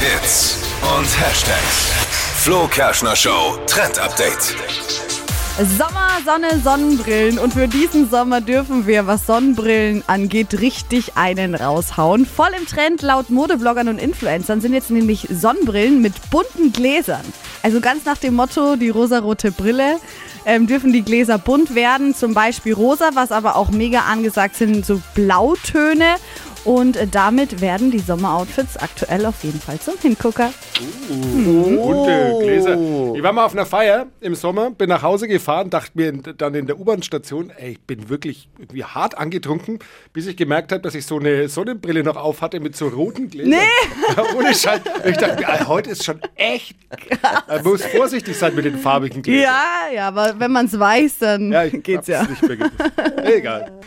Hits und Hashtags. Flo Kerschner Show Trend Update. Sommer, Sonne, Sonnenbrillen. Und für diesen Sommer dürfen wir, was Sonnenbrillen angeht, richtig einen raushauen. Voll im Trend laut Modebloggern und Influencern sind jetzt nämlich Sonnenbrillen mit bunten Gläsern. Also ganz nach dem Motto, die rosarote Brille. Ähm, dürfen die Gläser bunt werden, zum Beispiel rosa, was aber auch mega angesagt sind, so Blautöne. Und äh, damit werden die Sommeroutfits aktuell auf jeden Fall zum Hingucker. Bunte Gläser. Ich war mal auf einer Feier im Sommer, bin nach Hause gefahren, dachte mir dann in der U-Bahn-Station, ey, ich bin wirklich irgendwie hart angetrunken, bis ich gemerkt habe, dass ich so eine Sonnenbrille noch auf hatte mit so roten Gläsern. Nee! Ja, ohne Scheiß. Ich dachte mir, heute ist schon echt. Man muss vorsichtig sein mit den farbigen Gläsern. Ja, ja, aber wenn man es weiß, dann Ja, ich geht's hab's ja. nicht mehr gewusst. Egal.